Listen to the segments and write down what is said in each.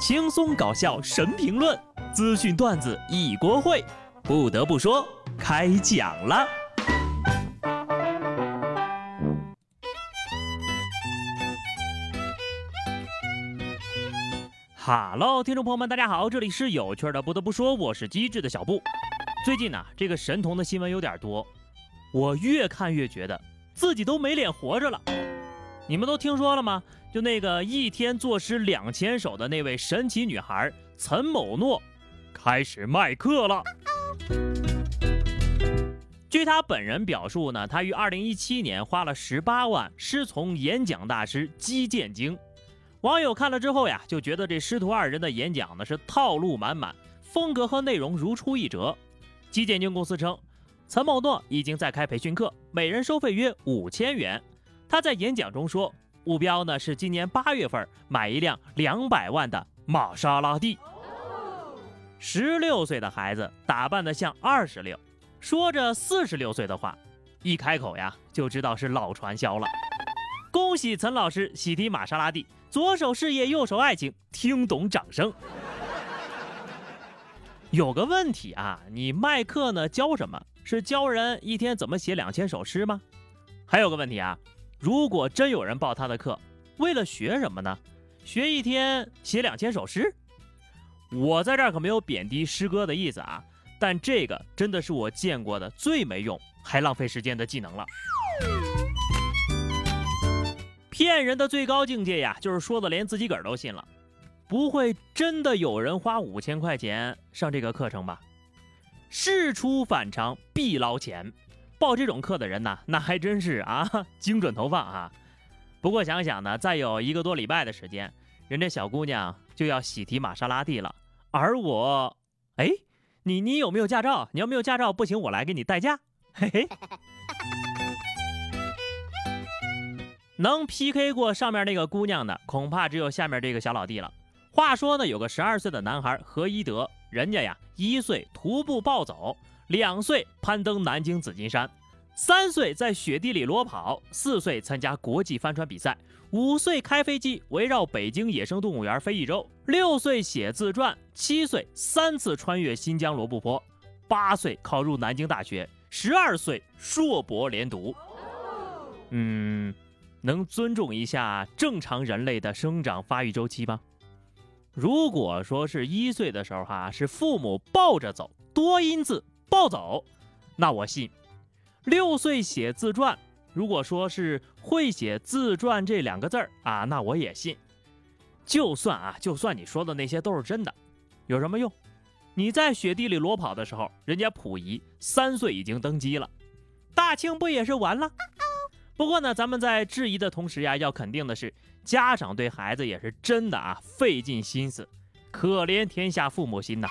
轻松搞笑神评论，资讯段子一锅烩。不得不说，开讲了。哈喽，听众朋友们，大家好，这里是有趣的。不得不说，我是机智的小布。最近呢，这个神童的新闻有点多，我越看越觉得自己都没脸活着了。你们都听说了吗？就那个一天作诗两千首的那位神奇女孩岑某诺，开始卖课了。据她本人表述呢，她于二零一七年花了十八万师从演讲大师姬建京。网友看了之后呀，就觉得这师徒二人的演讲呢是套路满满，风格和内容如出一辙。姬建京公司称，岑某诺已经在开培训课，每人收费约五千元。他在演讲中说，目标呢是今年八月份买一辆两百万的玛莎拉蒂。十六岁的孩子打扮得像二十六，说着四十六岁的话，一开口呀就知道是老传销了。恭喜岑老师喜提玛莎拉蒂，左手事业，右手爱情，听懂掌声。有个问题啊，你卖课呢教什么？是教人一天怎么写两千首诗吗？还有个问题啊。如果真有人报他的课，为了学什么呢？学一天写两千首诗？我在这儿可没有贬低诗歌的意思啊，但这个真的是我见过的最没用还浪费时间的技能了。骗人的最高境界呀，就是说的连自己个儿都信了。不会真的有人花五千块钱上这个课程吧？事出反常必捞钱。报这种课的人呢，那还真是啊，精准投放啊。不过想想呢，再有一个多礼拜的时间，人家小姑娘就要喜提玛莎拉蒂了。而我，哎，你你有没有驾照？你要没有驾照不行，我来给你代驾。嘿嘿。能 PK 过上面那个姑娘的，恐怕只有下面这个小老弟了。话说呢，有个十二岁的男孩何一德，人家呀一岁徒步暴走。两岁攀登南京紫金山，三岁在雪地里裸跑，四岁参加国际帆船比赛，五岁开飞机围绕北京野生动物园飞一周，六岁写自传，七岁三次穿越新疆罗布泊，八岁考入南京大学，十二岁硕博连读。嗯，能尊重一下正常人类的生长发育周期吗？如果说是一岁的时候哈，是父母抱着走，多音字。暴走，那我信。六岁写自传，如果说是会写自传这两个字儿啊，那我也信。就算啊，就算你说的那些都是真的，有什么用？你在雪地里裸跑的时候，人家溥仪三岁已经登基了，大清不也是完了？不过呢，咱们在质疑的同时呀，要肯定的是，家长对孩子也是真的啊，费尽心思，可怜天下父母心呐。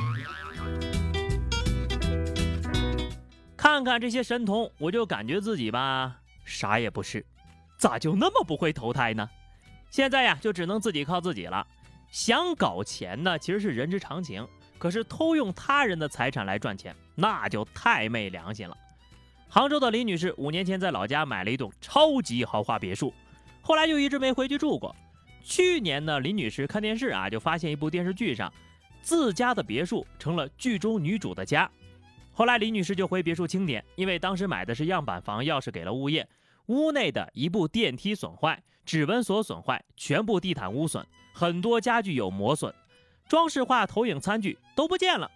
看看这些神童，我就感觉自己吧，啥也不是，咋就那么不会投胎呢？现在呀，就只能自己靠自己了。想搞钱呢，其实是人之常情，可是偷用他人的财产来赚钱，那就太昧良心了。杭州的李女士五年前在老家买了一栋超级豪华别墅，后来就一直没回去住过。去年呢，李女士看电视啊，就发现一部电视剧上，自家的别墅成了剧中女主的家。后来李女士就回别墅清点，因为当时买的是样板房，钥匙给了物业。屋内的一部电梯损坏，指纹锁损坏，全部地毯污损，很多家具有磨损，装饰画、投影、餐具都不见了。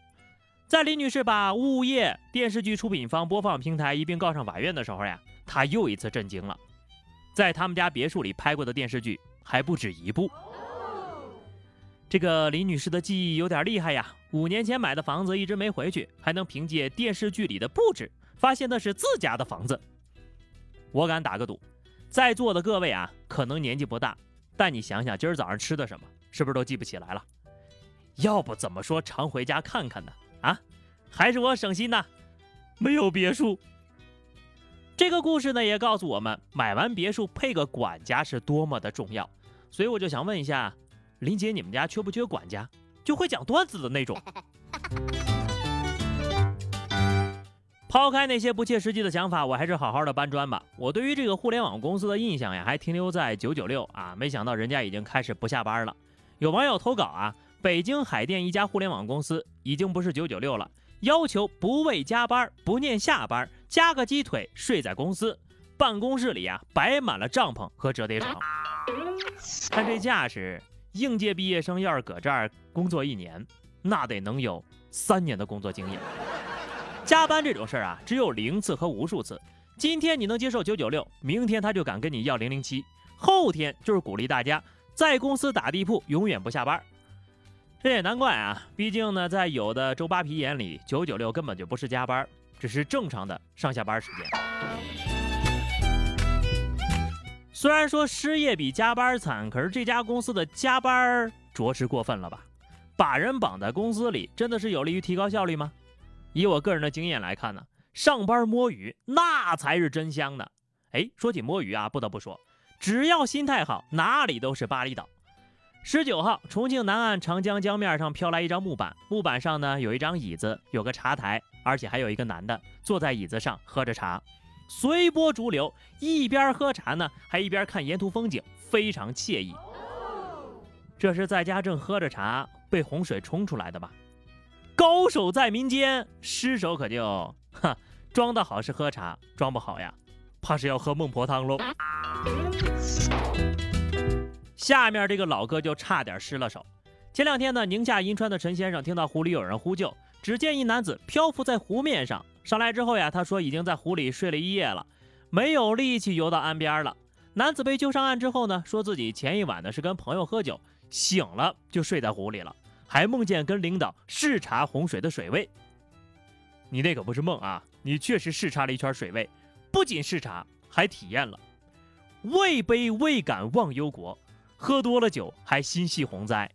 在李女士把物业、电视剧出品方、播放平台一并告上法院的时候呀，她又一次震惊了。在他们家别墅里拍过的电视剧还不止一部。这个李女士的记忆有点厉害呀。五年前买的房子一直没回去，还能凭借电视剧里的布置发现那是自家的房子。我敢打个赌，在座的各位啊，可能年纪不大，但你想想今儿早上吃的什么，是不是都记不起来了？要不怎么说常回家看看呢？啊，还是我省心呐，没有别墅。这个故事呢，也告诉我们，买完别墅配个管家是多么的重要。所以我就想问一下，林姐，你们家缺不缺管家？就会讲段子的那种。抛开那些不切实际的想法，我还是好好的搬砖吧。我对于这个互联网公司的印象呀，还停留在九九六啊，没想到人家已经开始不下班了。有网友投稿啊，北京海淀一家互联网公司已经不是九九六了，要求不为加班，不念下班，加个鸡腿睡在公司。办公室里啊，摆满了帐篷和折叠床。看这架势，应届毕业生要是搁这儿工作一年，那得能有三年的工作经验。加班这种事儿啊，只有零次和无数次。今天你能接受九九六，明天他就敢跟你要零零七，后天就是鼓励大家在公司打地铺，永远不下班。这也难怪啊，毕竟呢，在有的周扒皮眼里，九九六根本就不是加班，只是正常的上下班时间。虽然说失业比加班惨，可是这家公司的加班着实过分了吧？把人绑在公司里，真的是有利于提高效率吗？以我个人的经验来看呢，上班摸鱼那才是真香呢。哎，说起摸鱼啊，不得不说，只要心态好，哪里都是巴厘岛。十九号，重庆南岸长江江面上飘来一张木板，木板上呢有一张椅子，有个茶台，而且还有一个男的坐在椅子上喝着茶，随波逐流，一边喝茶呢，还一边看沿途风景，非常惬意。这是在家正喝着茶，被洪水冲出来的吧？高手在民间，失手可就哈，装的好是喝茶，装不好呀，怕是要喝孟婆汤喽。下面这个老哥就差点失了手。前两天呢，宁夏银川的陈先生听到湖里有人呼救，只见一男子漂浮在湖面上。上来之后呀，他说已经在湖里睡了一夜了，没有力气游到岸边了。男子被救上岸之后呢，说自己前一晚呢是跟朋友喝酒，醒了就睡在湖里了，还梦见跟领导视察洪水的水位。你那可不是梦啊，你确实视察了一圈水位，不仅视察，还体验了。位卑未敢忘忧国。喝多了酒还心系洪灾，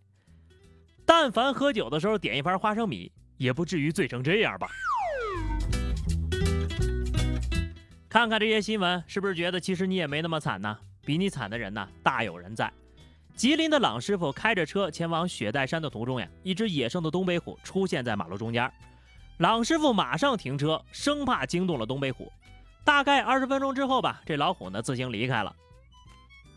但凡喝酒的时候点一盘花生米，也不至于醉成这样吧？看看这些新闻，是不是觉得其实你也没那么惨呢？比你惨的人呢，大有人在。吉林的朗师傅开着车前往雪带山的途中呀，一只野生的东北虎出现在马路中间，朗师傅马上停车，生怕惊动了东北虎。大概二十分钟之后吧，这老虎呢自行离开了。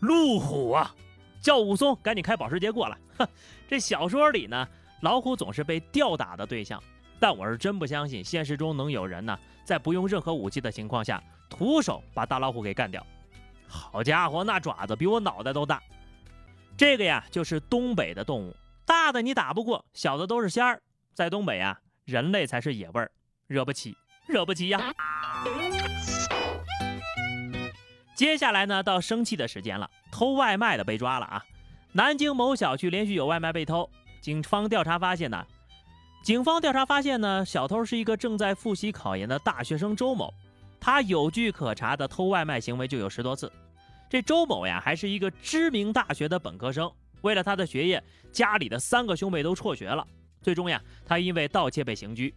路虎啊！叫武松赶紧开保时捷过来！哼，这小说里呢，老虎总是被吊打的对象，但我是真不相信现实中能有人呢，在不用任何武器的情况下，徒手把大老虎给干掉。好家伙，那爪子比我脑袋都大！这个呀，就是东北的动物，大的你打不过，小的都是仙儿。在东北啊，人类才是野味儿，惹不起，惹不起呀！接下来呢，到生气的时间了。偷外卖的被抓了啊！南京某小区连续有外卖被偷，警方调查发现呢，警方调查发现呢，小偷是一个正在复习考研的大学生周某，他有据可查的偷外卖行为就有十多次。这周某呀，还是一个知名大学的本科生，为了他的学业，家里的三个兄妹都辍学了，最终呀，他因为盗窃被刑拘。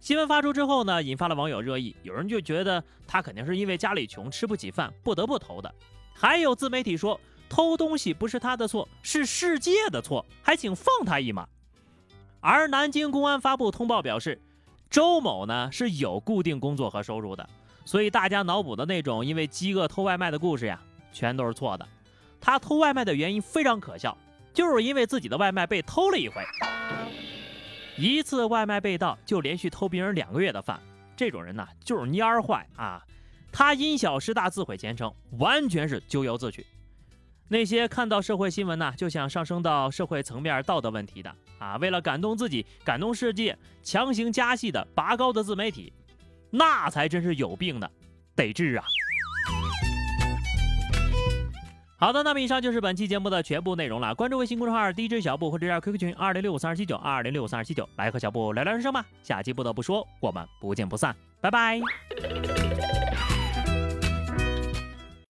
新闻发出之后呢，引发了网友热议，有人就觉得他肯定是因为家里穷，吃不起饭，不得不偷的。还有自媒体说偷东西不是他的错，是世界的错，还请放他一马。而南京公安发布通报表示，周某呢是有固定工作和收入的，所以大家脑补的那种因为饥饿偷外卖的故事呀，全都是错的。他偷外卖的原因非常可笑，就是因为自己的外卖被偷了一回，一次外卖被盗就连续偷别人两个月的饭，这种人呢就是蔫儿坏啊。他因小失大，自毁前程，完全是咎由自取。那些看到社会新闻呢，就想上升到社会层面道德问题的啊，为了感动自己、感动世界，强行加戏的拔高的自媒体，那才真是有病的，得治啊！好的，那么以上就是本期节目的全部内容了。关注微信公众号 DJ 小布或者加 QQ 群二零六五三二七九二零六五三二七九，来和小布聊聊人生吧。下期不得不说，我们不见不散，拜拜。